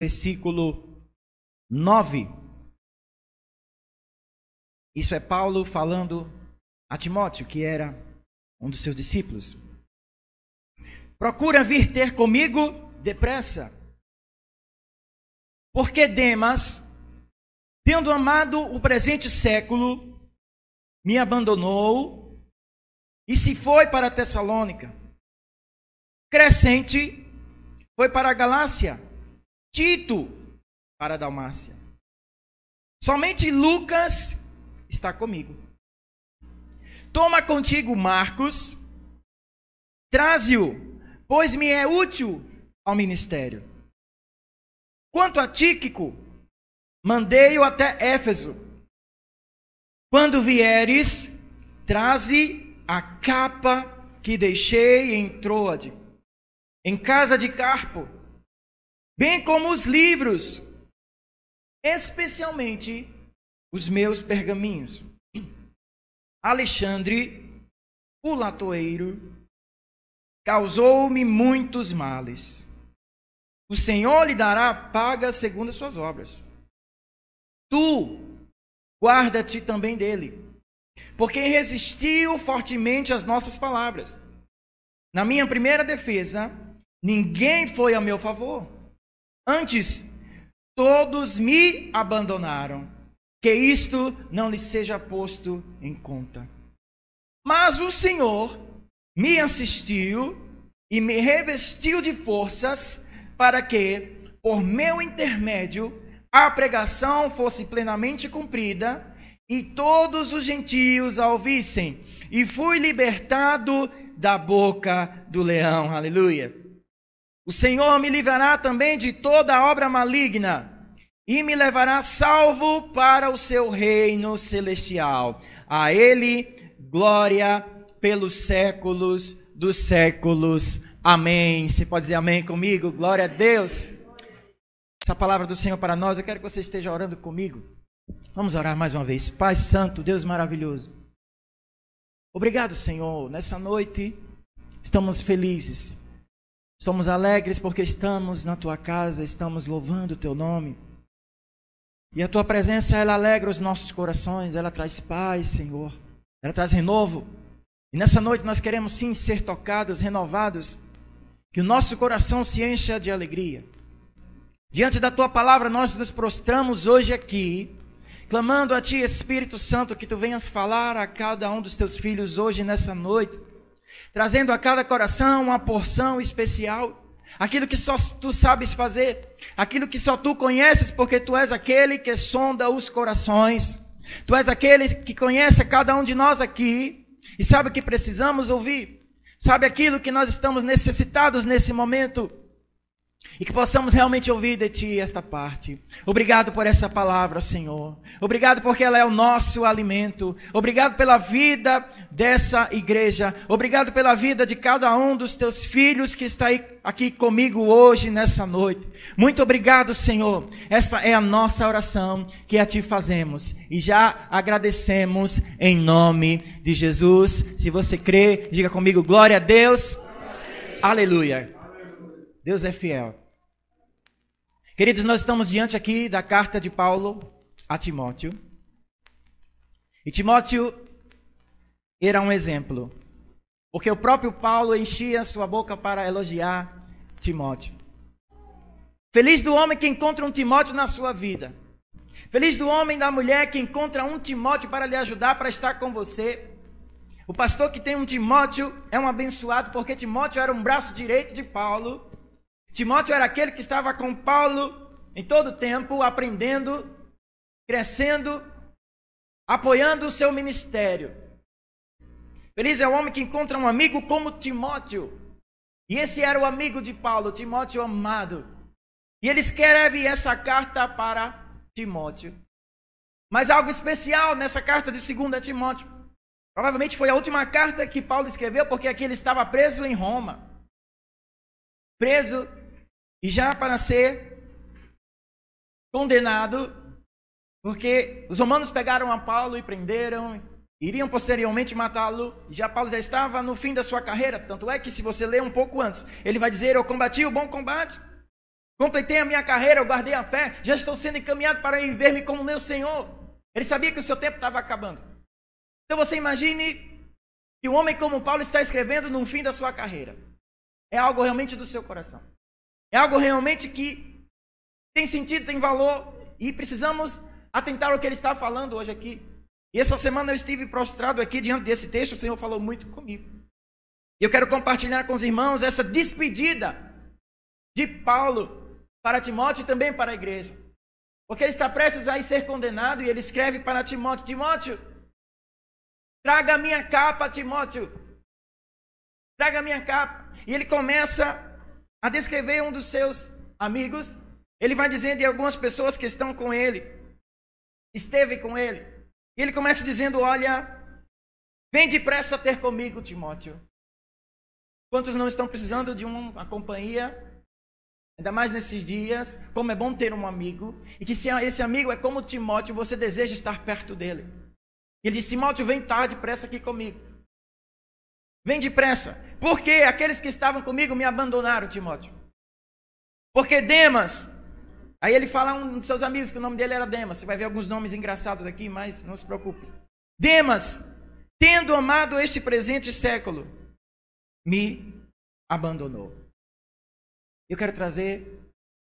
versículo 9. Isso é Paulo falando a Timóteo, que era um dos seus discípulos. Procura vir ter comigo depressa. Porque Demas, tendo amado o presente século, me abandonou e se foi para Tessalônica. Crescente foi para a Galácia. Tito para Dalmácia. Somente Lucas está comigo. Toma contigo Marcos, traze-o, pois me é útil ao ministério. Quanto a Tíquico, mandei-o até Éfeso. Quando vieres, traze a capa que deixei em Troade, em casa de Carpo, bem como os livros, especialmente os meus pergaminhos. Alexandre, o latoeiro, causou-me muitos males. O Senhor lhe dará paga segundo as suas obras. Tu, guarda-te também dele, porque resistiu fortemente às nossas palavras. Na minha primeira defesa, ninguém foi a meu favor. Antes, todos me abandonaram que isto não lhe seja posto em conta. Mas o Senhor me assistiu e me revestiu de forças para que, por meu intermédio, a pregação fosse plenamente cumprida e todos os gentios a ouvissem. E fui libertado da boca do leão. Aleluia. O Senhor me livrará também de toda obra maligna e me levará salvo para o seu reino celestial. A ele glória pelos séculos dos séculos. Amém. Você pode dizer amém comigo? Glória a Deus. Essa palavra do Senhor para nós, eu quero que você esteja orando comigo. Vamos orar mais uma vez. Pai Santo, Deus maravilhoso. Obrigado, Senhor. Nessa noite estamos felizes. Somos alegres porque estamos na tua casa, estamos louvando o teu nome. E a tua presença, ela alegra os nossos corações, ela traz paz, Senhor. Ela traz renovo. E nessa noite nós queremos sim ser tocados, renovados, que o nosso coração se encha de alegria. Diante da tua palavra, nós nos prostramos hoje aqui, clamando a ti, Espírito Santo, que tu venhas falar a cada um dos teus filhos hoje nessa noite, trazendo a cada coração uma porção especial. Aquilo que só tu sabes fazer, aquilo que só tu conheces, porque tu és aquele que sonda os corações, tu és aquele que conhece cada um de nós aqui e sabe o que precisamos ouvir, sabe aquilo que nós estamos necessitados nesse momento. E que possamos realmente ouvir de Ti esta parte. Obrigado por essa palavra, Senhor. Obrigado porque ela é o nosso alimento. Obrigado pela vida dessa igreja. Obrigado pela vida de cada um dos Teus filhos que está aqui comigo hoje, nessa noite. Muito obrigado, Senhor. Esta é a nossa oração que a Ti fazemos. E já agradecemos em nome de Jesus. Se você crê, diga comigo: glória a Deus. Aleluia. Deus é fiel. Queridos, nós estamos diante aqui da carta de Paulo a Timóteo. E Timóteo era um exemplo, porque o próprio Paulo enchia sua boca para elogiar Timóteo. Feliz do homem que encontra um Timóteo na sua vida. Feliz do homem e da mulher que encontra um Timóteo para lhe ajudar, para estar com você. O pastor que tem um Timóteo é um abençoado, porque Timóteo era um braço direito de Paulo. Timóteo era aquele que estava com Paulo em todo o tempo, aprendendo, crescendo, apoiando o seu ministério. Feliz é o homem que encontra um amigo como Timóteo. E esse era o amigo de Paulo, Timóteo amado. E ele escreve essa carta para Timóteo. Mas algo especial nessa carta de 2 Timóteo. Provavelmente foi a última carta que Paulo escreveu, porque aqui ele estava preso em Roma. Preso e já para ser condenado, porque os romanos pegaram a Paulo e prenderam, iriam posteriormente matá-lo, já Paulo já estava no fim da sua carreira, tanto é que se você ler um pouco antes, ele vai dizer: Eu combati o bom combate, Completei a minha carreira, eu guardei a fé, já estou sendo encaminhado para ver-me como meu Senhor. Ele sabia que o seu tempo estava acabando. Então você imagine que um homem como Paulo está escrevendo no fim da sua carreira. É algo realmente do seu coração. É algo realmente que tem sentido, tem valor e precisamos atentar ao que ele está falando hoje aqui. E essa semana eu estive prostrado aqui diante desse texto, o Senhor falou muito comigo. E eu quero compartilhar com os irmãos essa despedida de Paulo para Timóteo e também para a igreja. Porque ele está prestes a ser condenado e ele escreve para Timóteo: Timóteo, traga a minha capa, Timóteo. Traga a minha capa. E ele começa a descrever um dos seus amigos. Ele vai dizendo de algumas pessoas que estão com ele, esteve com ele. E ele começa dizendo: Olha, vem depressa ter comigo, Timóteo. Quantos não estão precisando de uma companhia? Ainda mais nesses dias, como é bom ter um amigo, e que se esse amigo é como Timóteo, você deseja estar perto dele. Ele disse: Timóteo, vem tarde, depressa aqui comigo. Vem depressa. Porque aqueles que estavam comigo me abandonaram, Timóteo. Porque Demas, aí ele fala a um dos seus amigos que o nome dele era Demas. Você vai ver alguns nomes engraçados aqui, mas não se preocupe. Demas, tendo amado este presente século, me abandonou. Eu quero trazer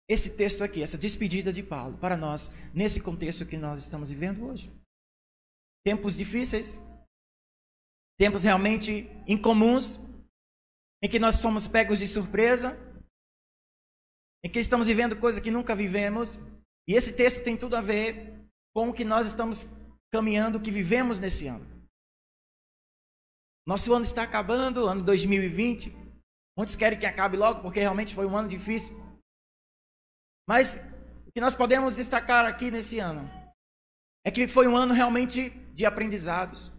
esse texto aqui, essa despedida de Paulo, para nós, nesse contexto que nós estamos vivendo hoje. Tempos difíceis, tempos realmente incomuns, em que nós somos pegos de surpresa, em que estamos vivendo coisas que nunca vivemos, e esse texto tem tudo a ver com o que nós estamos caminhando, o que vivemos nesse ano. Nosso ano está acabando, ano 2020. Muitos querem que acabe logo, porque realmente foi um ano difícil. Mas o que nós podemos destacar aqui nesse ano é que foi um ano realmente de aprendizados.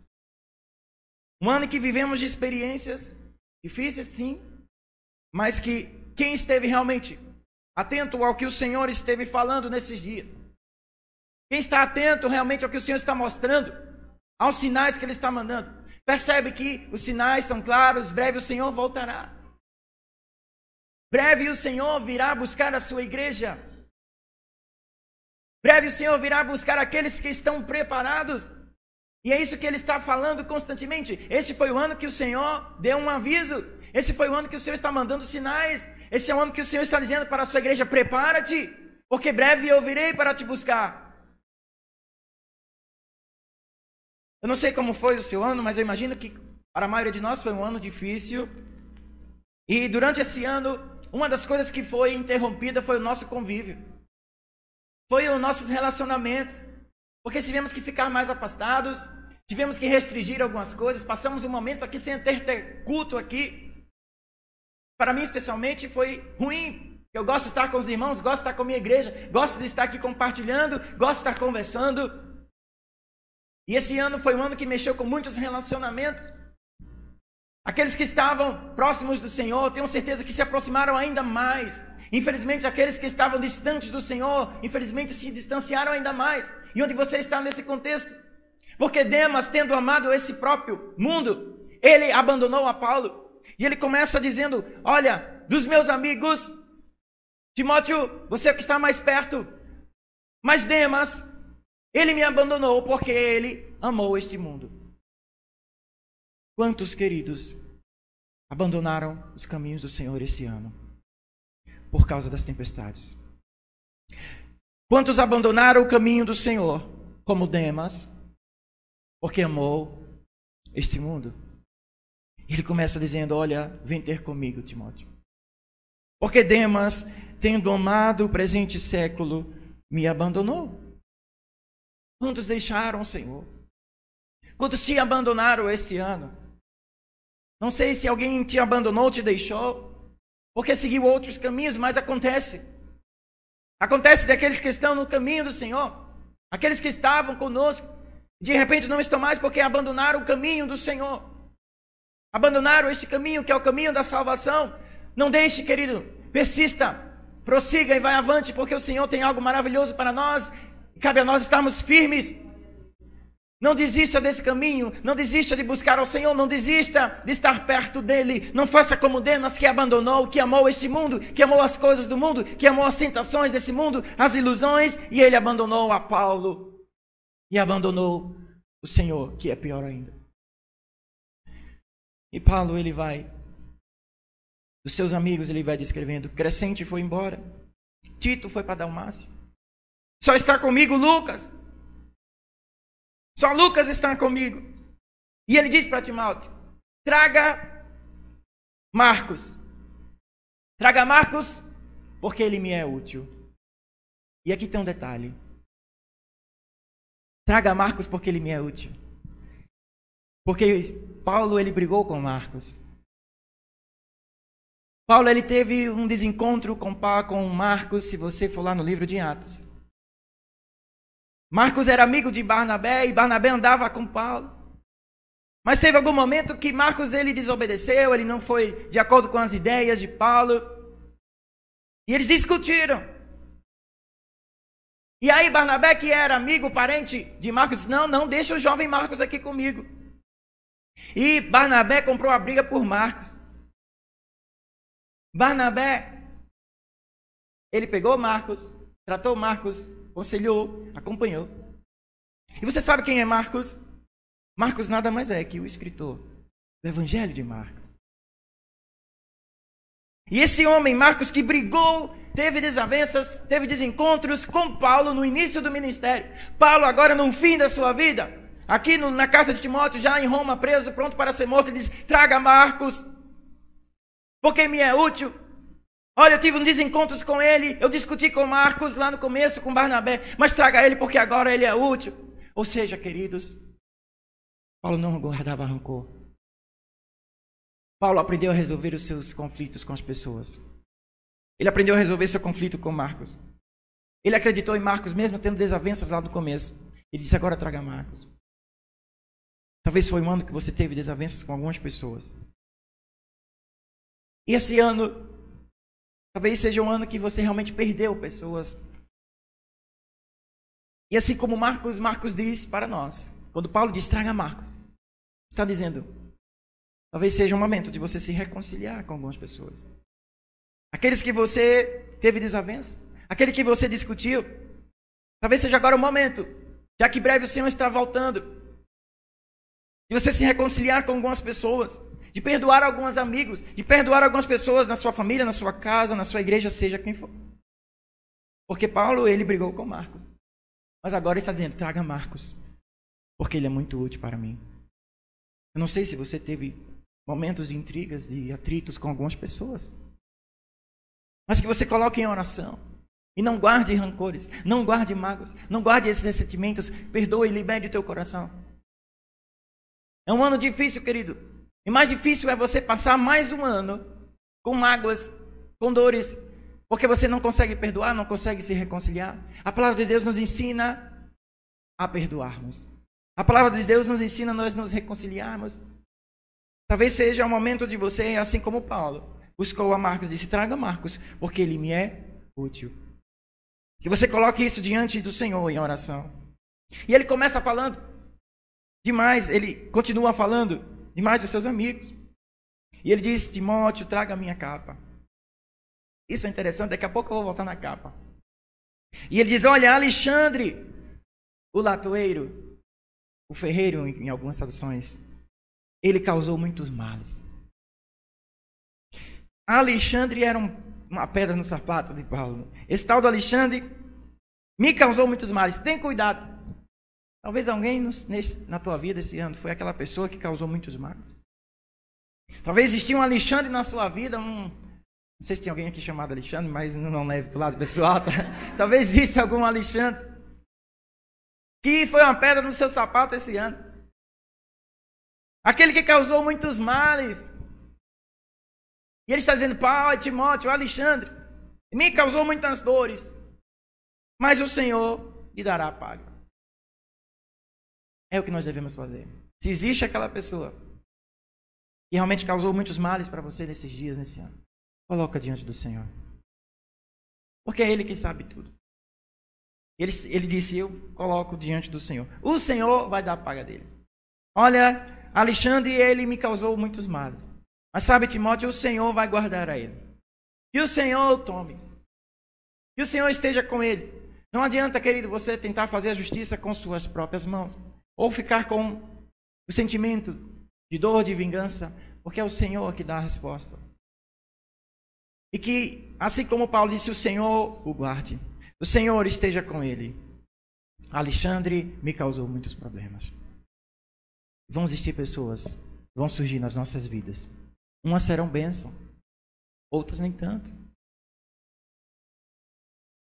Um ano que vivemos de experiências difíceis, sim, mas que quem esteve realmente atento ao que o Senhor esteve falando nesses dias, quem está atento realmente ao que o Senhor está mostrando, aos sinais que Ele está mandando, percebe que os sinais são claros, breve o Senhor voltará. Breve o Senhor virá buscar a sua igreja. Breve o Senhor virá buscar aqueles que estão preparados. E é isso que ele está falando constantemente. Este foi o ano que o Senhor deu um aviso. Esse foi o ano que o Senhor está mandando sinais. Esse é o ano que o Senhor está dizendo para a sua igreja: prepara-te, porque breve eu virei para te buscar. Eu não sei como foi o seu ano, mas eu imagino que para a maioria de nós foi um ano difícil. E durante esse ano, uma das coisas que foi interrompida foi o nosso convívio. Foi os nossos relacionamentos. Porque tivemos que ficar mais afastados, tivemos que restringir algumas coisas, passamos um momento aqui sem ter, ter culto aqui. Para mim, especialmente, foi ruim. Eu gosto de estar com os irmãos, gosto de estar com a minha igreja, gosto de estar aqui compartilhando, gosto de estar conversando. E esse ano foi um ano que mexeu com muitos relacionamentos. Aqueles que estavam próximos do Senhor, tenho certeza que se aproximaram ainda mais. Infelizmente, aqueles que estavam distantes do Senhor, infelizmente se distanciaram ainda mais. E onde você está nesse contexto? Porque Demas, tendo amado esse próprio mundo, ele abandonou a Paulo. E ele começa dizendo: Olha, dos meus amigos, Timóteo, você é que está mais perto. Mas Demas, ele me abandonou porque ele amou este mundo. Quantos queridos abandonaram os caminhos do Senhor esse ano por causa das tempestades? Quantos abandonaram o caminho do Senhor, como Demas, porque amou este mundo? Ele começa dizendo: Olha, vem ter comigo, Timóteo. Porque Demas, tendo amado o presente século, me abandonou. Quantos deixaram o Senhor? Quantos se abandonaram este ano? Não sei se alguém te abandonou, te deixou, porque seguiu outros caminhos, mas acontece. Acontece daqueles que estão no caminho do Senhor, aqueles que estavam conosco, de repente não estão mais porque abandonaram o caminho do Senhor. Abandonaram este caminho que é o caminho da salvação. Não deixe, querido, persista, prossiga e vai avante, porque o Senhor tem algo maravilhoso para nós. Cabe a nós estarmos firmes. Não desista desse caminho, não desista de buscar ao Senhor, não desista de estar perto dele. Não faça como Demas que abandonou, que amou este mundo, que amou as coisas do mundo, que amou as tentações desse mundo, as ilusões, e ele abandonou a Paulo e abandonou o Senhor, que é pior ainda. E Paulo ele vai dos seus amigos ele vai descrevendo, Crescente foi embora, Tito foi para Dalmácia. Só está comigo Lucas. Só Lucas está comigo. E ele diz para Timóteo: traga Marcos. Traga Marcos, porque ele me é útil. E aqui tem um detalhe. Traga Marcos porque ele me é útil. Porque Paulo ele brigou com Marcos. Paulo ele teve um desencontro com, com Marcos, se você for lá no livro de Atos. Marcos era amigo de Barnabé e Barnabé andava com Paulo. Mas teve algum momento que Marcos ele desobedeceu, ele não foi de acordo com as ideias de Paulo. E eles discutiram. E aí Barnabé, que era amigo, parente de Marcos, disse: Não, não, deixa o jovem Marcos aqui comigo. E Barnabé comprou a briga por Marcos. Barnabé, ele pegou Marcos, tratou Marcos aconselhou, acompanhou. E você sabe quem é Marcos? Marcos nada mais é que o escritor do Evangelho de Marcos. E esse homem, Marcos, que brigou, teve desavenças, teve desencontros com Paulo no início do ministério. Paulo, agora no fim da sua vida, aqui no, na carta de Timóteo, já em Roma, preso, pronto para ser morto, ele diz: traga Marcos, porque me é útil. Olha, eu tive um desencontros com ele, eu discuti com Marcos lá no começo, com Barnabé, mas traga ele porque agora ele é útil. Ou seja, queridos, Paulo não guardava rancor. Paulo aprendeu a resolver os seus conflitos com as pessoas. Ele aprendeu a resolver seu conflito com Marcos. Ele acreditou em Marcos, mesmo tendo desavenças lá no começo. Ele disse: agora traga Marcos. Talvez foi um ano que você teve desavenças com algumas pessoas. E esse ano Talvez seja um ano que você realmente perdeu pessoas. E assim como Marcos, Marcos diz para nós, quando Paulo diz traga Marcos, está dizendo, talvez seja um momento de você se reconciliar com algumas pessoas. Aqueles que você teve desavenças, aquele que você discutiu, talvez seja agora o momento, já que breve o Senhor está voltando, de você se reconciliar com algumas pessoas de perdoar alguns amigos, de perdoar algumas pessoas na sua família, na sua casa, na sua igreja, seja quem for. Porque Paulo, ele brigou com Marcos. Mas agora ele está dizendo: traga Marcos, porque ele é muito útil para mim. Eu não sei se você teve momentos de intrigas, de atritos com algumas pessoas. Mas que você coloque em oração. E não guarde rancores, não guarde mágoas, não guarde esses ressentimentos. Perdoe e libere o teu coração. É um ano difícil, querido. E mais difícil é você passar mais um ano com mágoas, com dores, porque você não consegue perdoar, não consegue se reconciliar. A palavra de Deus nos ensina a perdoarmos. A palavra de Deus nos ensina a nós nos reconciliarmos. Talvez seja o momento de você, assim como Paulo, buscou a Marcos e disse: traga Marcos, porque ele me é útil. Que você coloque isso diante do Senhor em oração. E ele começa falando demais, ele continua falando demais dos seus amigos. E ele diz: Timóteo, traga a minha capa. Isso é interessante, daqui a pouco eu vou voltar na capa. E ele diz: Olha, Alexandre, o latoeiro, o ferreiro, em algumas traduções, ele causou muitos males. Alexandre era um, uma pedra no sapato de Paulo. Esse tal do Alexandre me causou muitos males. Tem cuidado. Talvez alguém na tua vida esse ano foi aquela pessoa que causou muitos males. Talvez existia um Alexandre na sua vida, um, não sei se tem alguém aqui chamado Alexandre, mas não leve para o lado pessoal. Tá? Talvez exista algum Alexandre que foi uma pedra no seu sapato esse ano. Aquele que causou muitos males. E ele está dizendo, Paulo, Timóteo, Alexandre, me causou muitas dores, mas o Senhor lhe dará a paga. É o que nós devemos fazer. Se existe aquela pessoa que realmente causou muitos males para você nesses dias, nesse ano, coloca diante do Senhor. Porque é Ele que sabe tudo. Ele, ele disse: Eu coloco diante do Senhor. O Senhor vai dar a paga dele. Olha, Alexandre, ele me causou muitos males. Mas sabe, Timóteo, o Senhor vai guardar a ele. E o Senhor o tome. E o Senhor esteja com ele. Não adianta, querido, você tentar fazer a justiça com suas próprias mãos. Ou ficar com o sentimento de dor, de vingança, porque é o Senhor que dá a resposta. E que, assim como Paulo disse, o Senhor o guarde. O Senhor esteja com ele. Alexandre me causou muitos problemas. Vão existir pessoas, vão surgir nas nossas vidas. Umas serão bênção, outras nem tanto.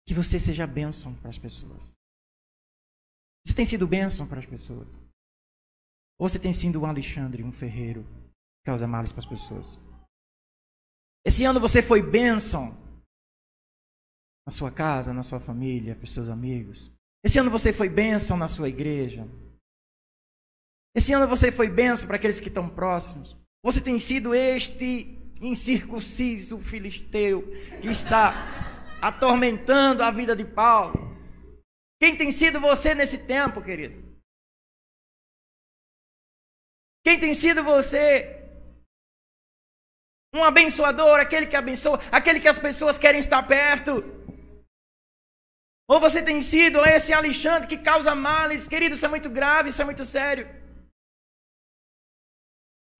Que você seja bênção para as pessoas. Você tem sido bênção para as pessoas? Ou você tem sido um Alexandre, um ferreiro, que causa males para as pessoas? Esse ano você foi bênção na sua casa, na sua família, para os seus amigos. Esse ano você foi bênção na sua igreja. Esse ano você foi bênção para aqueles que estão próximos. Você tem sido este incircunciso filisteu que está atormentando a vida de Paulo. Quem tem sido você nesse tempo, querido? Quem tem sido você? Um abençoador, aquele que abençoa, aquele que as pessoas querem estar perto. Ou você tem sido esse Alexandre que causa males, querido, isso é muito grave, isso é muito sério.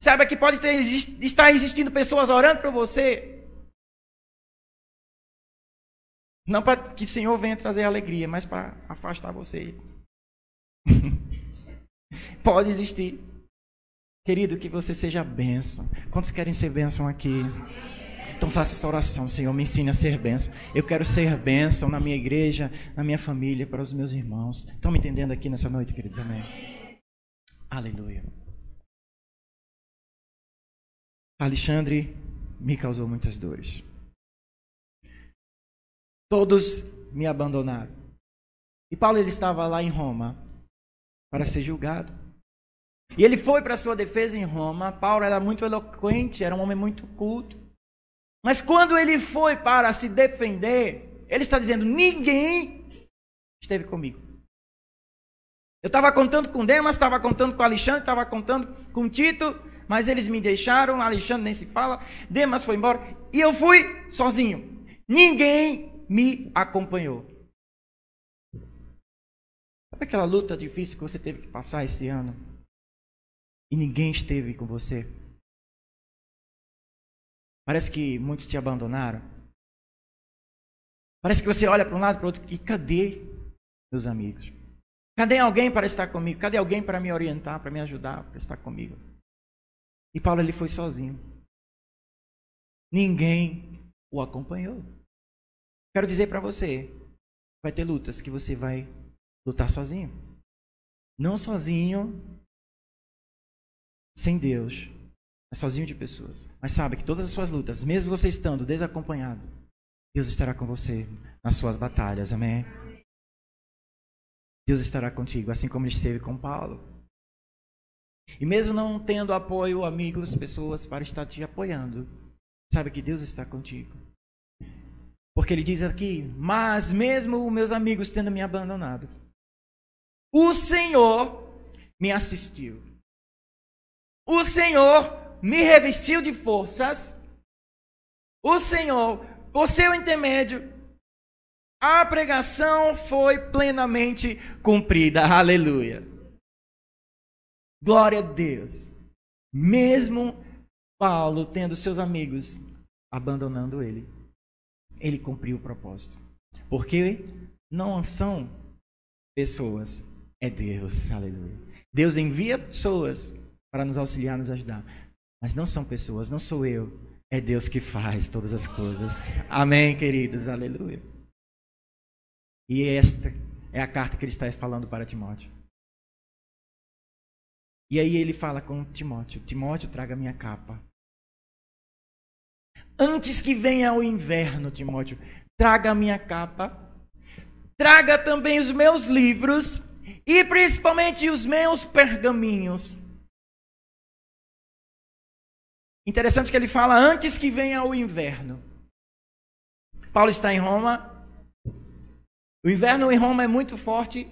Saiba que pode ter, estar existindo pessoas orando por você. Não para que o Senhor venha trazer alegria, mas para afastar você. pode existir. Querido, que você seja bênção. Quantos querem ser bênção aqui? Então faça essa oração, Senhor, me ensine a ser bênção. Eu quero ser bênção na minha igreja, na minha família, para os meus irmãos. Estão me entendendo aqui nessa noite, queridos? Amém. Aleluia. Alexandre me causou muitas dores. Todos me abandonaram. E Paulo ele estava lá em Roma para ser julgado. E ele foi para sua defesa em Roma. Paulo era muito eloquente, era um homem muito culto. Mas quando ele foi para se defender, ele está dizendo: ninguém esteve comigo. Eu estava contando com Demas, estava contando com Alexandre, estava contando com Tito, mas eles me deixaram. Alexandre nem se fala. Demas foi embora e eu fui sozinho. Ninguém me acompanhou. Sabe aquela luta difícil que você teve que passar esse ano? E ninguém esteve com você? Parece que muitos te abandonaram. Parece que você olha para um lado e para o outro e cadê meus amigos? Cadê alguém para estar comigo? Cadê alguém para me orientar, para me ajudar, para estar comigo? E Paulo ele foi sozinho. Ninguém o acompanhou. Quero dizer para você, vai ter lutas que você vai lutar sozinho. Não sozinho, sem Deus, é sozinho de pessoas. Mas sabe que todas as suas lutas, mesmo você estando desacompanhado, Deus estará com você nas suas batalhas. Amém? Deus estará contigo, assim como ele esteve com Paulo. E mesmo não tendo apoio, amigos, pessoas para estar te apoiando, sabe que Deus está contigo. Porque ele diz aqui: Mas mesmo meus amigos tendo me abandonado, o Senhor me assistiu. O Senhor me revestiu de forças, o Senhor, por seu intermédio, a pregação foi plenamente cumprida. Aleluia. Glória a Deus. Mesmo Paulo tendo seus amigos abandonando ele, ele cumpriu o propósito. Porque não são pessoas, é Deus. Aleluia. Deus envia pessoas para nos auxiliar, nos ajudar. Mas não são pessoas, não sou eu. É Deus que faz todas as coisas. Amém, queridos. Aleluia. E esta é a carta que ele está falando para Timóteo. E aí ele fala com Timóteo: Timóteo, traga minha capa. Antes que venha o inverno, Timóteo, traga a minha capa. Traga também os meus livros e principalmente os meus pergaminhos Interessante que ele fala antes que venha o inverno. Paulo está em Roma. O inverno em Roma é muito forte.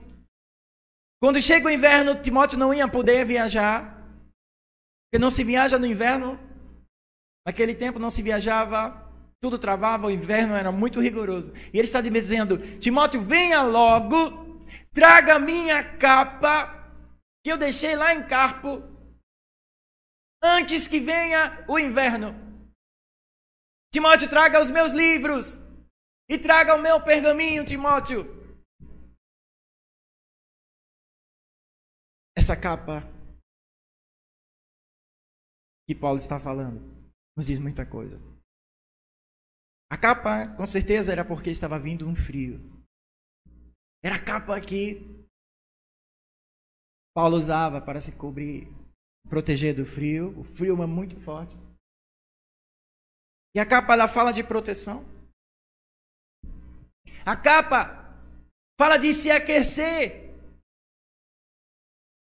Quando chega o inverno, Timóteo não ia poder viajar. Porque não se viaja no inverno. Naquele tempo não se viajava, tudo travava, o inverno era muito rigoroso. E ele está dizendo: Timóteo, venha logo, traga minha capa, que eu deixei lá em Carpo, antes que venha o inverno. Timóteo, traga os meus livros e traga o meu pergaminho, Timóteo. Essa capa que Paulo está falando nos diz muita coisa. A capa, com certeza, era porque estava vindo um frio. Era a capa que Paulo usava para se cobrir, proteger do frio. O frio é muito forte. E a capa ela fala de proteção. A capa fala de se aquecer.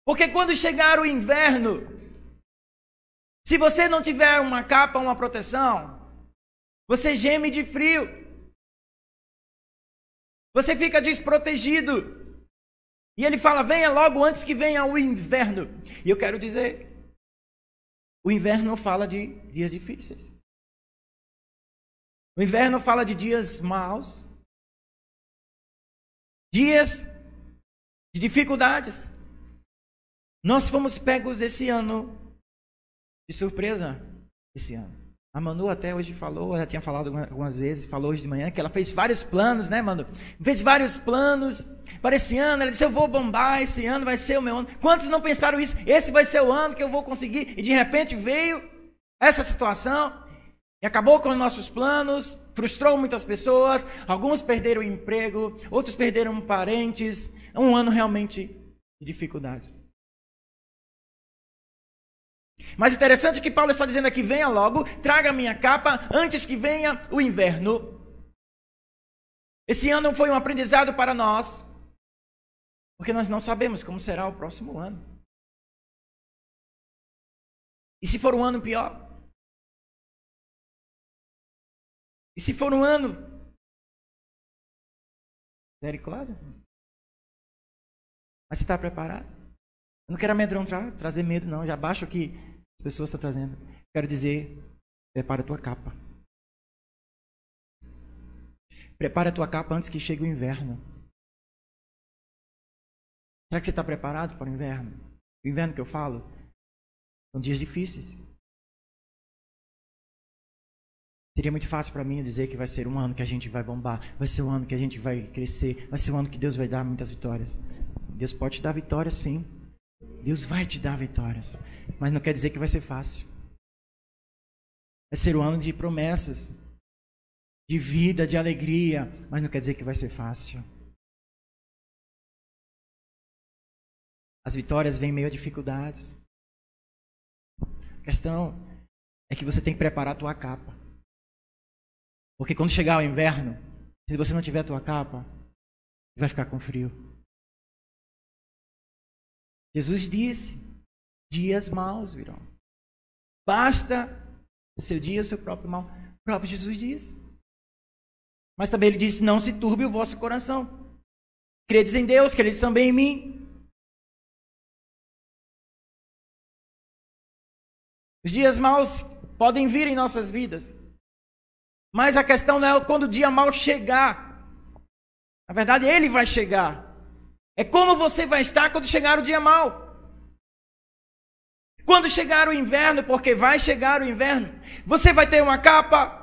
Porque quando chegar o inverno, se você não tiver uma capa, uma proteção, você geme de frio. Você fica desprotegido. E ele fala: venha logo antes que venha o inverno. E eu quero dizer: o inverno fala de dias difíceis. O inverno fala de dias maus, dias de dificuldades. Nós fomos pegos esse ano de surpresa esse ano. A Manu até hoje falou, ela tinha falado algumas vezes, falou hoje de manhã, que ela fez vários planos, né, Manu? Fez vários planos para esse ano. Ela disse: Eu vou bombar, esse ano vai ser o meu ano. Quantos não pensaram isso? Esse vai ser o ano que eu vou conseguir. E de repente veio essa situação e acabou com os nossos planos, frustrou muitas pessoas. Alguns perderam o emprego, outros perderam parentes. Um ano realmente de dificuldades. Mas interessante que Paulo está dizendo aqui: venha logo, traga minha capa antes que venha o inverno. Esse ano foi um aprendizado para nós, porque nós não sabemos como será o próximo ano. E se for um ano pior? E se for um ano? Misericórdia. Mas você está preparado? Eu não quero amedrontar, trazer medo, não. Já baixo aqui as pessoas estão trazendo. Quero dizer, prepara a tua capa. Prepara a tua capa antes que chegue o inverno. Será que você está preparado para o inverno? O inverno que eu falo são dias difíceis. Seria muito fácil para mim dizer que vai ser um ano que a gente vai bombar, vai ser um ano que a gente vai crescer, vai ser um ano que Deus vai dar muitas vitórias. Deus pode te dar vitórias, sim. Deus vai te dar vitórias, mas não quer dizer que vai ser fácil. Vai ser um ano de promessas, de vida, de alegria, mas não quer dizer que vai ser fácil. As vitórias vêm meio a dificuldades. A questão é que você tem que preparar a tua capa. Porque quando chegar o inverno, se você não tiver a tua capa, vai ficar com frio. Jesus disse: dias maus virão. Basta o seu dia, o seu próprio mal. O próprio Jesus disse. Mas também ele disse: não se turbe o vosso coração. Credes em Deus, credes também em mim. Os dias maus podem vir em nossas vidas. Mas a questão não é quando o dia mau chegar. Na verdade, ele vai chegar. É como você vai estar quando chegar o dia mau. Quando chegar o inverno, porque vai chegar o inverno, você vai ter uma capa.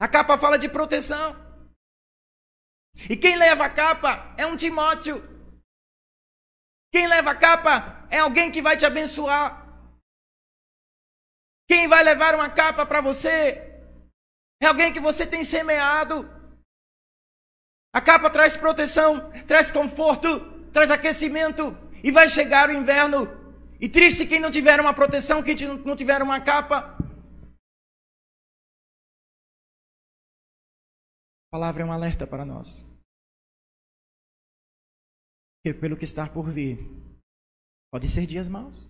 A capa fala de proteção. E quem leva a capa é um Timóteo. Quem leva a capa é alguém que vai te abençoar. Quem vai levar uma capa para você é alguém que você tem semeado. A capa traz proteção, traz conforto, traz aquecimento. E vai chegar o inverno. E triste quem não tiver uma proteção, quem não tiver uma capa. A palavra é um alerta para nós. Que pelo que está por vir, podem ser dias maus.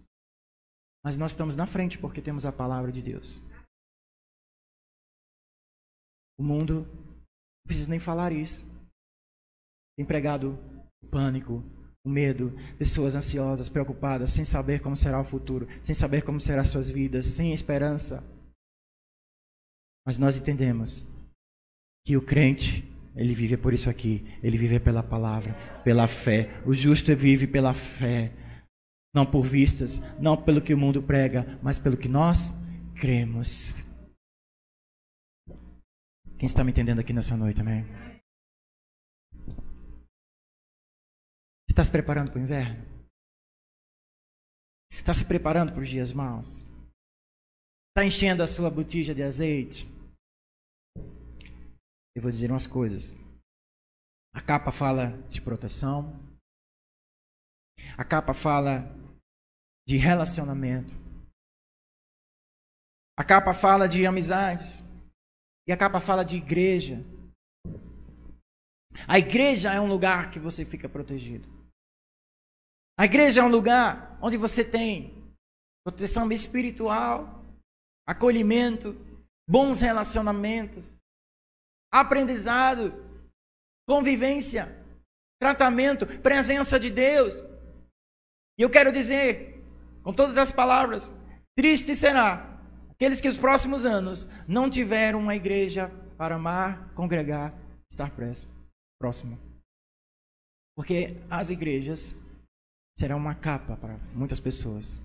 Mas nós estamos na frente porque temos a palavra de Deus. O mundo, não preciso nem falar isso. Tem pregado o pânico, o medo, pessoas ansiosas, preocupadas, sem saber como será o futuro, sem saber como serão as suas vidas, sem esperança. Mas nós entendemos que o crente, ele vive por isso aqui, ele vive pela palavra, pela fé. O justo vive pela fé, não por vistas, não pelo que o mundo prega, mas pelo que nós cremos. Quem está me entendendo aqui nessa noite, amém? Está se preparando para o inverno? Está se preparando para os dias maus? Está enchendo a sua botija de azeite? Eu vou dizer umas coisas. A capa fala de proteção. A capa fala de relacionamento. A capa fala de amizades. E a capa fala de igreja. A igreja é um lugar que você fica protegido. A igreja é um lugar onde você tem proteção espiritual, acolhimento, bons relacionamentos, aprendizado, convivência, tratamento, presença de Deus. E eu quero dizer, com todas as palavras, triste será Aqueles que os próximos anos não tiveram uma igreja para amar, congregar, estar próximo. Porque as igrejas serão uma capa para muitas pessoas.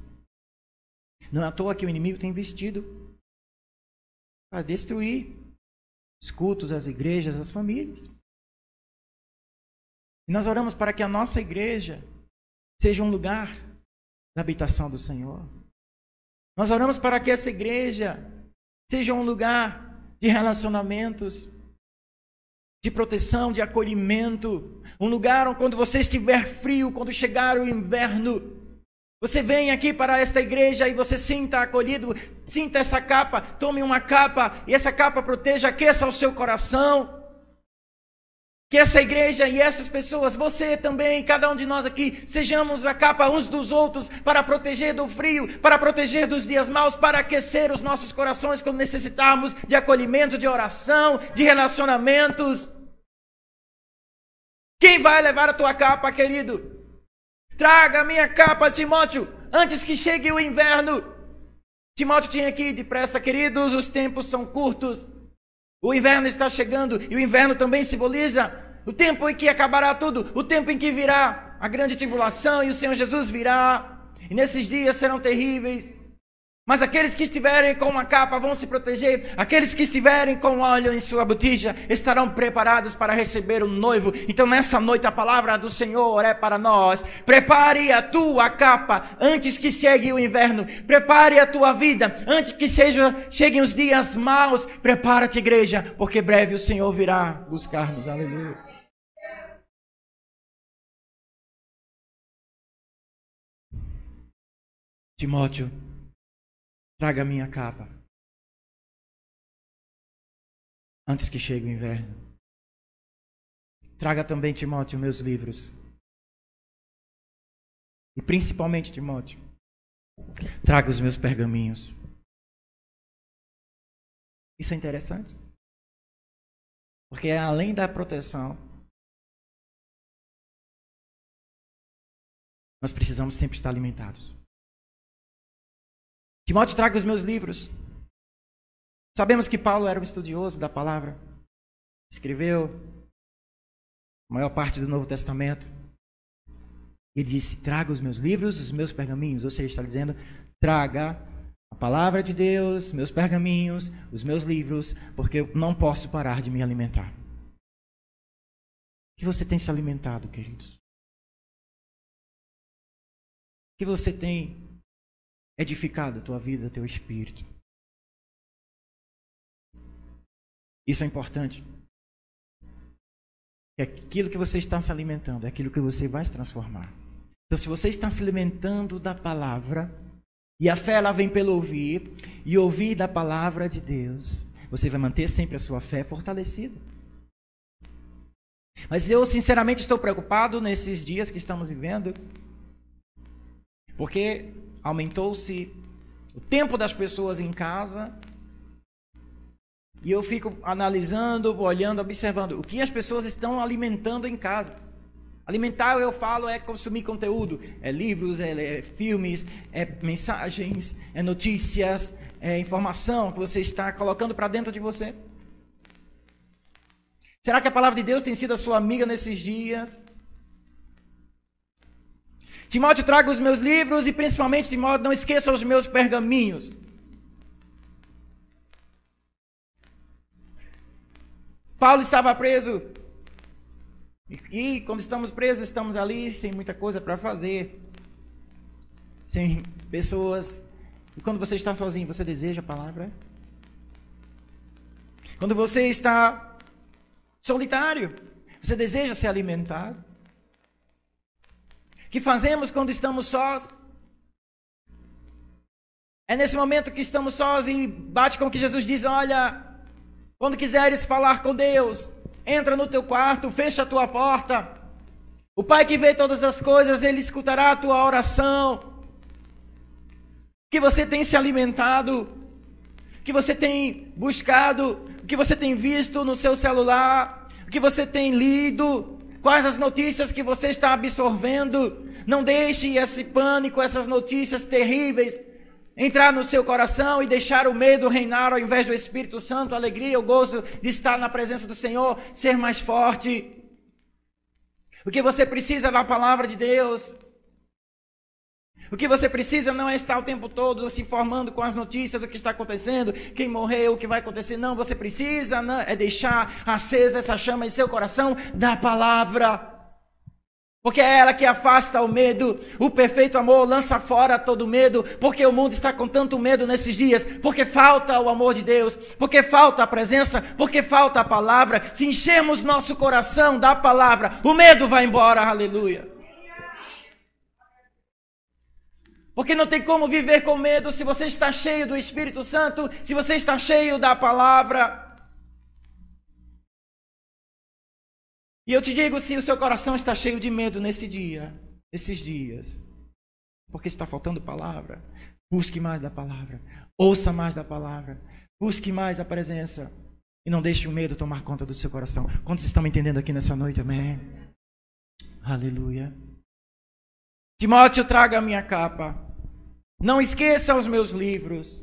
Não é à toa que o inimigo tem investido para destruir os cultos, as igrejas, as famílias. E nós oramos para que a nossa igreja seja um lugar da habitação do Senhor. Nós oramos para que essa igreja seja um lugar de relacionamentos, de proteção, de acolhimento, um lugar onde quando você estiver frio, quando chegar o inverno, você vem aqui para esta igreja e você sinta acolhido, sinta essa capa, tome uma capa e essa capa proteja, aqueça o seu coração. Que essa igreja e essas pessoas, você também, cada um de nós aqui, sejamos a capa uns dos outros para proteger do frio, para proteger dos dias maus, para aquecer os nossos corações quando necessitarmos de acolhimento, de oração, de relacionamentos. Quem vai levar a tua capa, querido? Traga a minha capa, Timóteo, antes que chegue o inverno. Timóteo tinha aqui depressa, queridos, os tempos são curtos. O inverno está chegando e o inverno também simboliza o tempo em que acabará tudo, o tempo em que virá a grande tribulação e o Senhor Jesus virá. E nesses dias serão terríveis. Mas aqueles que estiverem com uma capa vão se proteger, aqueles que estiverem com óleo em sua botija estarão preparados para receber o noivo. Então, nessa noite, a palavra do Senhor é para nós: prepare a tua capa antes que chegue o inverno, prepare a tua vida antes que seja, cheguem os dias maus. Prepara-te, igreja, porque breve o Senhor virá buscar-nos. Aleluia. Timóteo Traga a minha capa. Antes que chegue o inverno. Traga também, Timóteo, meus livros. E principalmente, Timóteo, traga os meus pergaminhos. Isso é interessante. Porque além da proteção, nós precisamos sempre estar alimentados. Timóteo, traga os meus livros. Sabemos que Paulo era um estudioso da palavra. Escreveu a maior parte do Novo Testamento. Ele disse: Traga os meus livros, os meus pergaminhos. Ou seja, está dizendo: Traga a palavra de Deus, meus pergaminhos, os meus livros, porque eu não posso parar de me alimentar. O que você tem se alimentado, queridos? O que você tem edificado a tua vida, teu espírito. Isso é importante. É aquilo que você está se alimentando, é aquilo que você vai se transformar. Então, se você está se alimentando da palavra, e a fé ela vem pelo ouvir, e ouvir da palavra de Deus, você vai manter sempre a sua fé fortalecida. Mas eu, sinceramente, estou preocupado nesses dias que estamos vivendo, porque Aumentou-se o tempo das pessoas em casa. E eu fico analisando, olhando, observando o que as pessoas estão alimentando em casa. Alimentar, eu falo, é consumir conteúdo. É livros, é, é filmes, é mensagens, é notícias, é informação que você está colocando para dentro de você. Será que a palavra de Deus tem sido a sua amiga nesses dias? Timóteo, traga os meus livros e principalmente, Timóteo, não esqueça os meus pergaminhos. Paulo estava preso e, quando estamos presos, estamos ali sem muita coisa para fazer, sem pessoas. E quando você está sozinho, você deseja a palavra? Quando você está solitário, você deseja ser alimentado? Que fazemos quando estamos sós? É nesse momento que estamos sós e bate com o que Jesus diz: olha, quando quiseres falar com Deus, Entra no teu quarto, fecha a tua porta. O Pai que vê todas as coisas, ele escutará a tua oração. Que você tem se alimentado, que você tem buscado, que você tem visto no seu celular, que você tem lido, quais as notícias que você está absorvendo. Não deixe esse pânico, essas notícias terríveis entrar no seu coração e deixar o medo reinar ao invés do Espírito Santo, a alegria, o gozo de estar na presença do Senhor, ser mais forte. O que você precisa é da palavra de Deus. O que você precisa não é estar o tempo todo se informando com as notícias, o que está acontecendo, quem morreu, o que vai acontecer. Não, você precisa não, é deixar acesa essa chama em seu coração da palavra. Porque é ela que afasta o medo. O perfeito amor lança fora todo medo. Porque o mundo está com tanto medo nesses dias. Porque falta o amor de Deus. Porque falta a presença. Porque falta a palavra. Se enchermos nosso coração da palavra, o medo vai embora. Aleluia. Porque não tem como viver com medo se você está cheio do Espírito Santo. Se você está cheio da palavra. E eu te digo, se o seu coração está cheio de medo nesse dia, nesses dias, porque está faltando palavra, busque mais da palavra, ouça mais da palavra, busque mais a presença e não deixe o medo tomar conta do seu coração. Quantos estão me entendendo aqui nessa noite? Amém. Aleluia. Timóteo, traga a minha capa. Não esqueça os meus livros.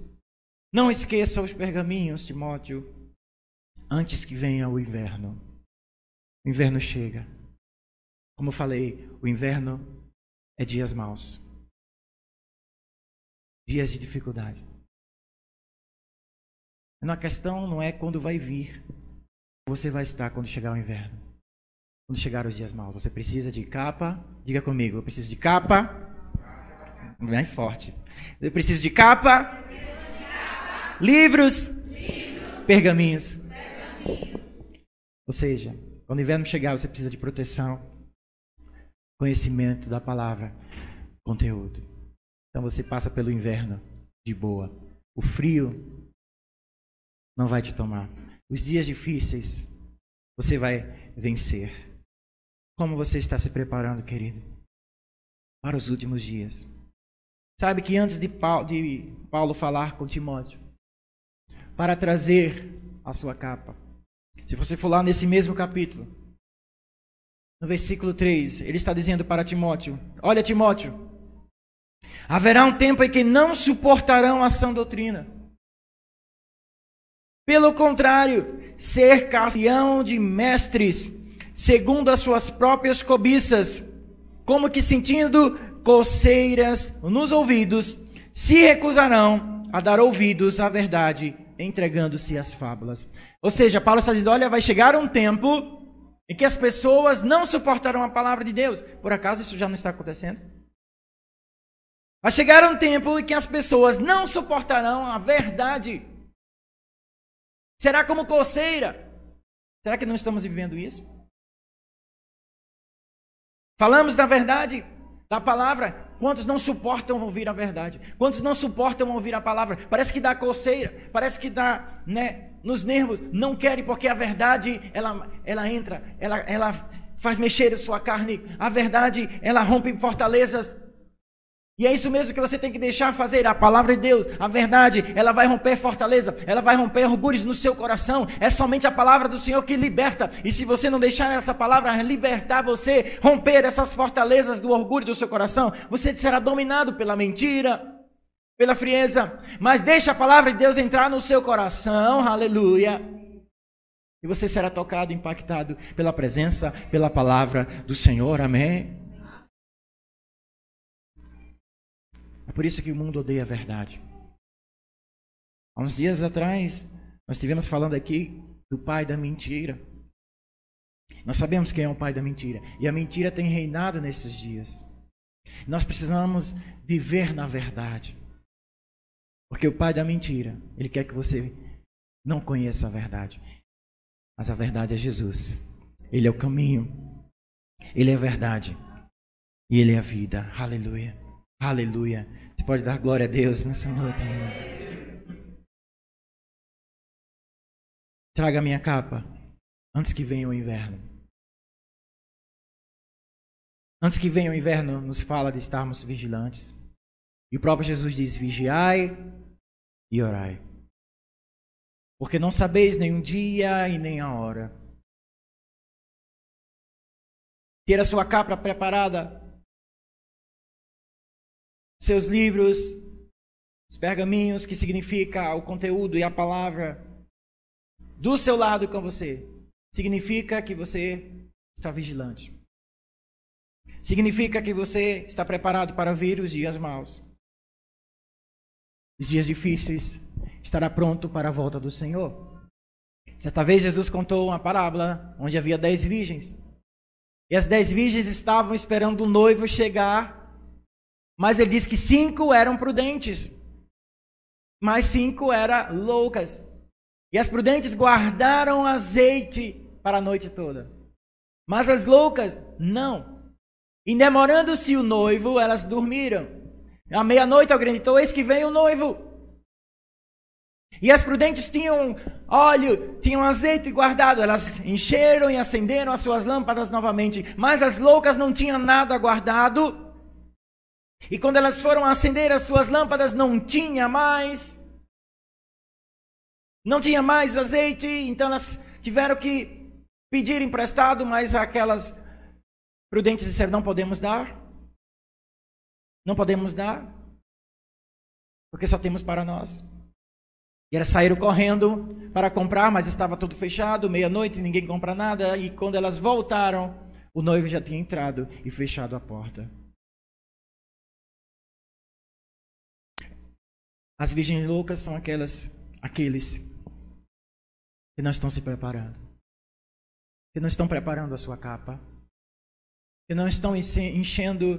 Não esqueça os pergaminhos, Timóteo, antes que venha o inverno. O inverno chega. Como eu falei, o inverno é dias maus. Dias de dificuldade. A questão não é quando vai vir. Você vai estar quando chegar o inverno. Quando chegar os dias maus. Você precisa de capa. Diga comigo, eu preciso de capa. Bem forte. Eu preciso de capa. Livros. Pergaminhos. Ou seja, quando o inverno chegar, você precisa de proteção, conhecimento da palavra, conteúdo. Então você passa pelo inverno de boa. O frio não vai te tomar. Os dias difíceis você vai vencer. Como você está se preparando, querido, para os últimos dias? Sabe que antes de Paulo, de Paulo falar com Timóteo, para trazer a sua capa, se você for lá nesse mesmo capítulo, no versículo 3, ele está dizendo para Timóteo: Olha, Timóteo, haverá um tempo em que não suportarão a sã doutrina. Pelo contrário, cercar-se-ão de mestres, segundo as suas próprias cobiças, como que sentindo coceiras nos ouvidos, se recusarão a dar ouvidos à verdade, entregando-se às fábulas. Ou seja, Paulo está dizendo: olha, vai chegar um tempo em que as pessoas não suportarão a palavra de Deus. Por acaso isso já não está acontecendo? Vai chegar um tempo em que as pessoas não suportarão a verdade. Será como coceira. Será que não estamos vivendo isso? Falamos da verdade, da palavra. Quantos não suportam ouvir a verdade? Quantos não suportam ouvir a palavra? Parece que dá coceira, parece que dá, né, nos nervos, não querem porque a verdade ela, ela entra, ela, ela faz mexer a sua carne, a verdade ela rompe fortalezas. E é isso mesmo que você tem que deixar fazer. A palavra de Deus, a verdade, ela vai romper fortaleza, ela vai romper orgulhos no seu coração. É somente a palavra do Senhor que liberta. E se você não deixar essa palavra libertar você, romper essas fortalezas do orgulho do seu coração, você será dominado pela mentira, pela frieza. Mas deixa a palavra de Deus entrar no seu coração, aleluia. E você será tocado, impactado pela presença, pela palavra do Senhor, amém. É por isso que o mundo odeia a verdade. Há uns dias atrás, nós estivemos falando aqui do pai da mentira. Nós sabemos quem é o pai da mentira. E a mentira tem reinado nesses dias. Nós precisamos viver na verdade. Porque o pai da mentira, ele quer que você não conheça a verdade. Mas a verdade é Jesus. Ele é o caminho. Ele é a verdade. E ele é a vida. Aleluia. Aleluia. Você pode dar glória a Deus nessa noite. Traga a minha capa antes que venha o inverno. Antes que venha o inverno, nos fala de estarmos vigilantes. E o próprio Jesus diz: vigiai e orai. Porque não sabeis nem o dia e nem a hora. Ter a sua capa preparada seus livros, os pergaminhos, que significa o conteúdo e a palavra, do seu lado com você, significa que você está vigilante. Significa que você está preparado para vir os dias maus. Os dias difíceis, estará pronto para a volta do Senhor. Certa vez Jesus contou uma parábola onde havia dez virgens. E as dez virgens estavam esperando o noivo chegar mas ele diz que cinco eram prudentes, mas cinco eram loucas. E as prudentes guardaram azeite para a noite toda. Mas as loucas, não. E demorando-se o noivo, elas dormiram. À meia-noite gritou: Eis que vem o noivo. E as prudentes tinham óleo, tinham azeite guardado. Elas encheram e acenderam as suas lâmpadas novamente. Mas as loucas não tinham nada guardado e quando elas foram acender as suas lâmpadas, não tinha mais. Não tinha mais azeite, então elas tiveram que pedir emprestado, mas aquelas prudentes disseram: não podemos dar. Não podemos dar, porque só temos para nós. E elas saíram correndo para comprar, mas estava tudo fechado, meia-noite, ninguém compra nada. E quando elas voltaram, o noivo já tinha entrado e fechado a porta. As virgens loucas são aquelas, aqueles que não estão se preparando, que não estão preparando a sua capa, que não estão enchendo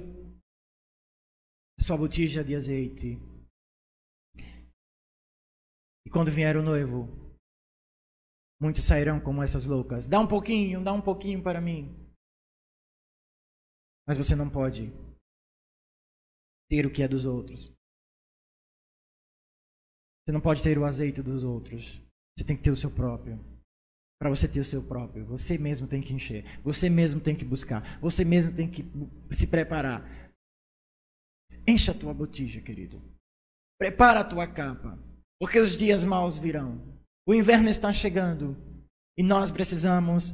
a sua botija de azeite. E quando vier o noivo, muitos sairão como essas loucas. Dá um pouquinho, dá um pouquinho para mim. Mas você não pode ter o que é dos outros. Você não pode ter o azeite dos outros. Você tem que ter o seu próprio. Para você ter o seu próprio, você mesmo tem que encher. Você mesmo tem que buscar. Você mesmo tem que se preparar. Encha a tua botija, querido. Prepara a tua capa. Porque os dias maus virão. O inverno está chegando. E nós precisamos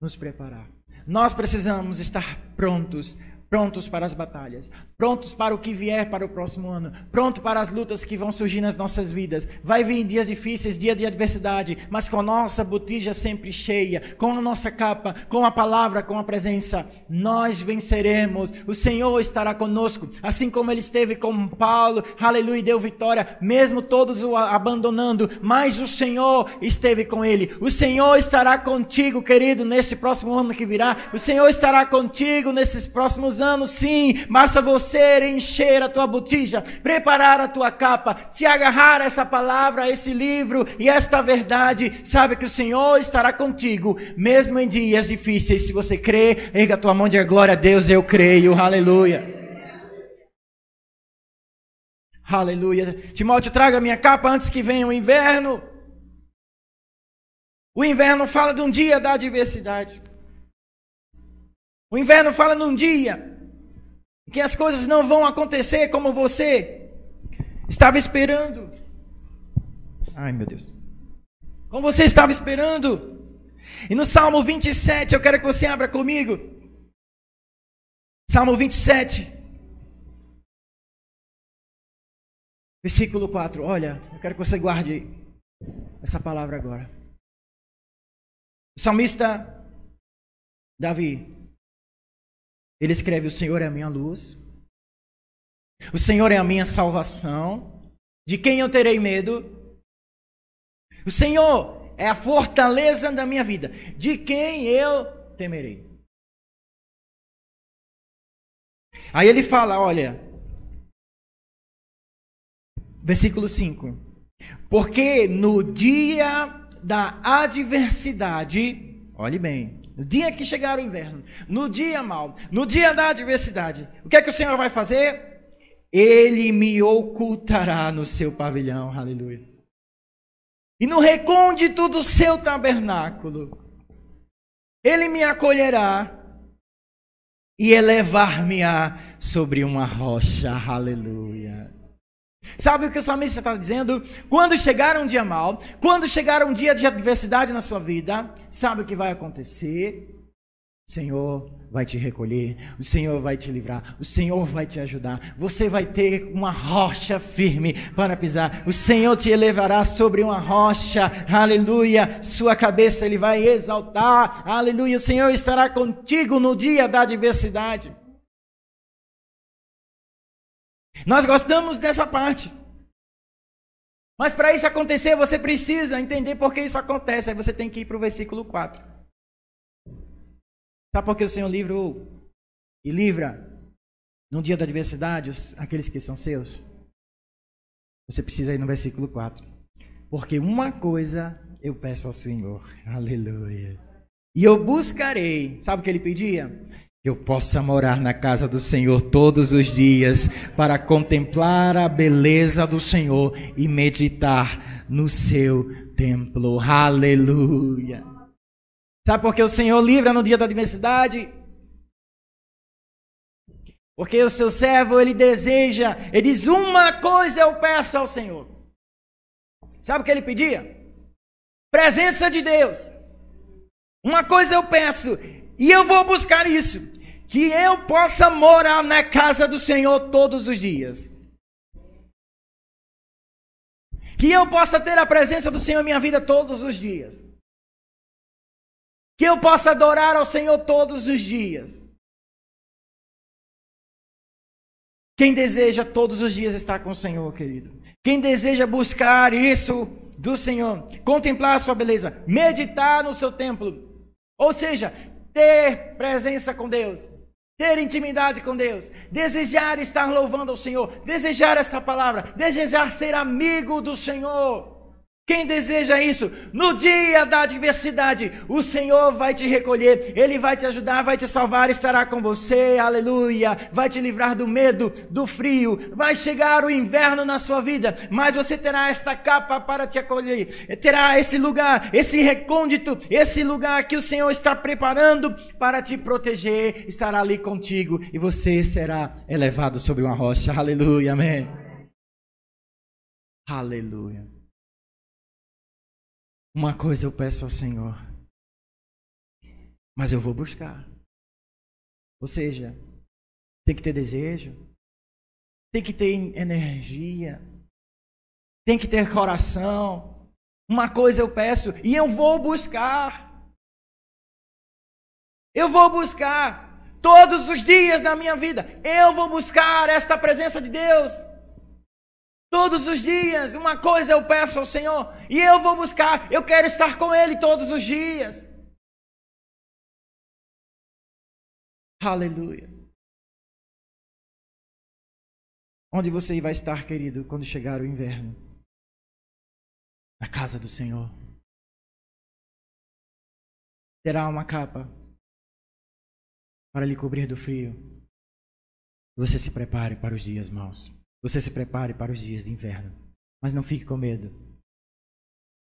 nos preparar. Nós precisamos estar prontos prontos para as batalhas, prontos para o que vier para o próximo ano, pronto para as lutas que vão surgir nas nossas vidas. Vai vir dias difíceis, dia de adversidade, mas com a nossa botija sempre cheia, com a nossa capa, com a palavra, com a presença, nós venceremos. O Senhor estará conosco, assim como ele esteve com Paulo, aleluia, deu vitória, mesmo todos o abandonando, mas o Senhor esteve com ele. O Senhor estará contigo, querido, nesse próximo ano que virá. O Senhor estará contigo nesses próximos anos, sim, basta você encher a tua botija, preparar a tua capa, se agarrar a essa palavra, a esse livro e esta verdade, sabe que o Senhor estará contigo, mesmo em dias difíceis. Se você crê, erga a tua mão e diga glória a Deus, eu creio, aleluia. Aleluia. Timóteo, traga minha capa antes que venha o inverno. O inverno fala de um dia da adversidade. O inverno fala num dia que as coisas não vão acontecer como você estava esperando. Ai, meu Deus. Como você estava esperando. E no Salmo 27, eu quero que você abra comigo. Salmo 27. Versículo 4. Olha, eu quero que você guarde essa palavra agora. O salmista Davi, ele escreve: O Senhor é a minha luz, o Senhor é a minha salvação, de quem eu terei medo? O Senhor é a fortaleza da minha vida, de quem eu temerei? Aí ele fala: Olha, versículo 5: Porque no dia da adversidade, olhe bem, no dia que chegar o inverno, no dia mau, no dia da adversidade, o que é que o Senhor vai fazer? Ele me ocultará no seu pavilhão, aleluia. E no recôndito do seu tabernáculo, ele me acolherá e elevar-me-á sobre uma rocha, aleluia. Sabe o que o salmista está dizendo? Quando chegar um dia mal, quando chegar um dia de adversidade na sua vida, sabe o que vai acontecer? O Senhor vai te recolher, o Senhor vai te livrar, o Senhor vai te ajudar. Você vai ter uma rocha firme para pisar. O Senhor te elevará sobre uma rocha, aleluia. Sua cabeça ele vai exaltar, aleluia. O Senhor estará contigo no dia da adversidade. Nós gostamos dessa parte. Mas para isso acontecer, você precisa entender por que isso acontece. Aí você tem que ir para o versículo 4. Sabe por que o Senhor livrou e livra no dia da adversidade aqueles que são seus? Você precisa ir no versículo 4. Porque uma coisa eu peço ao Senhor. Aleluia. E eu buscarei. Sabe o que ele pedia? Que eu possa morar na casa do Senhor todos os dias para contemplar a beleza do Senhor e meditar no seu templo. Aleluia. Sabe por que o Senhor livra no dia da adversidade? Porque o seu servo, ele deseja, ele diz: Uma coisa eu peço ao Senhor. Sabe o que ele pedia? Presença de Deus. Uma coisa eu peço, e eu vou buscar isso. Que eu possa morar na casa do Senhor todos os dias. Que eu possa ter a presença do Senhor em minha vida todos os dias. Que eu possa adorar ao Senhor todos os dias. Quem deseja todos os dias estar com o Senhor, querido. Quem deseja buscar isso do Senhor, contemplar a sua beleza, meditar no seu templo. Ou seja, ter presença com Deus, ter intimidade com Deus, desejar estar louvando ao Senhor, desejar essa palavra, desejar ser amigo do Senhor. Quem deseja isso? No dia da adversidade, o Senhor vai te recolher, Ele vai te ajudar, vai te salvar, estará com você, aleluia. Vai te livrar do medo, do frio. Vai chegar o inverno na sua vida, mas você terá esta capa para te acolher, terá esse lugar, esse recôndito, esse lugar que o Senhor está preparando para te proteger, estará ali contigo e você será elevado sobre uma rocha, aleluia, amém. Aleluia. Uma coisa eu peço ao Senhor, mas eu vou buscar. Ou seja, tem que ter desejo, tem que ter energia, tem que ter coração. Uma coisa eu peço e eu vou buscar. Eu vou buscar todos os dias da minha vida. Eu vou buscar esta presença de Deus. Todos os dias, uma coisa eu peço ao Senhor e eu vou buscar, eu quero estar com Ele todos os dias. Aleluia. Onde você vai estar, querido, quando chegar o inverno? Na casa do Senhor. Terá uma capa para lhe cobrir do frio. Você se prepare para os dias maus. Você se prepare para os dias de inverno. Mas não fique com medo.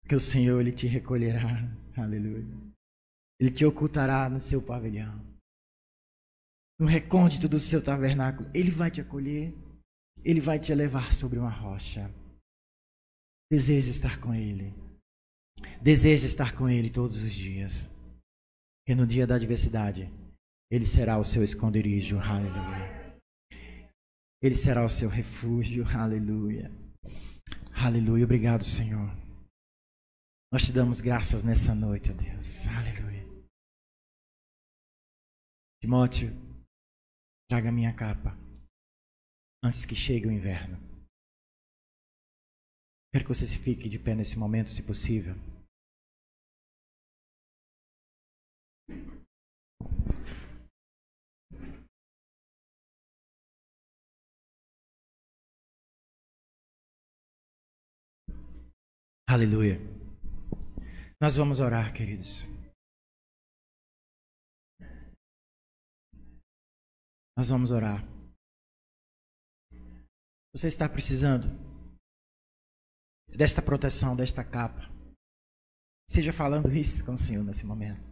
Porque o Senhor ele te recolherá. Aleluia. Ele te ocultará no seu pavilhão. no recôndito do seu tabernáculo, Ele vai te acolher, Ele vai te levar sobre uma rocha. Deseja estar com Ele. Deseja estar com Ele todos os dias. Que no dia da adversidade, Ele será o seu esconderijo. Aleluia. Ele será o seu refúgio. Aleluia. Aleluia. Obrigado, Senhor. Nós te damos graças nessa noite, ó Deus. Aleluia. Timóteo, traga minha capa antes que chegue o inverno. Quero que você se fique de pé nesse momento, se possível. Aleluia. Nós vamos orar, queridos. Nós vamos orar. Você está precisando desta proteção, desta capa. Seja falando isso com o Senhor nesse momento.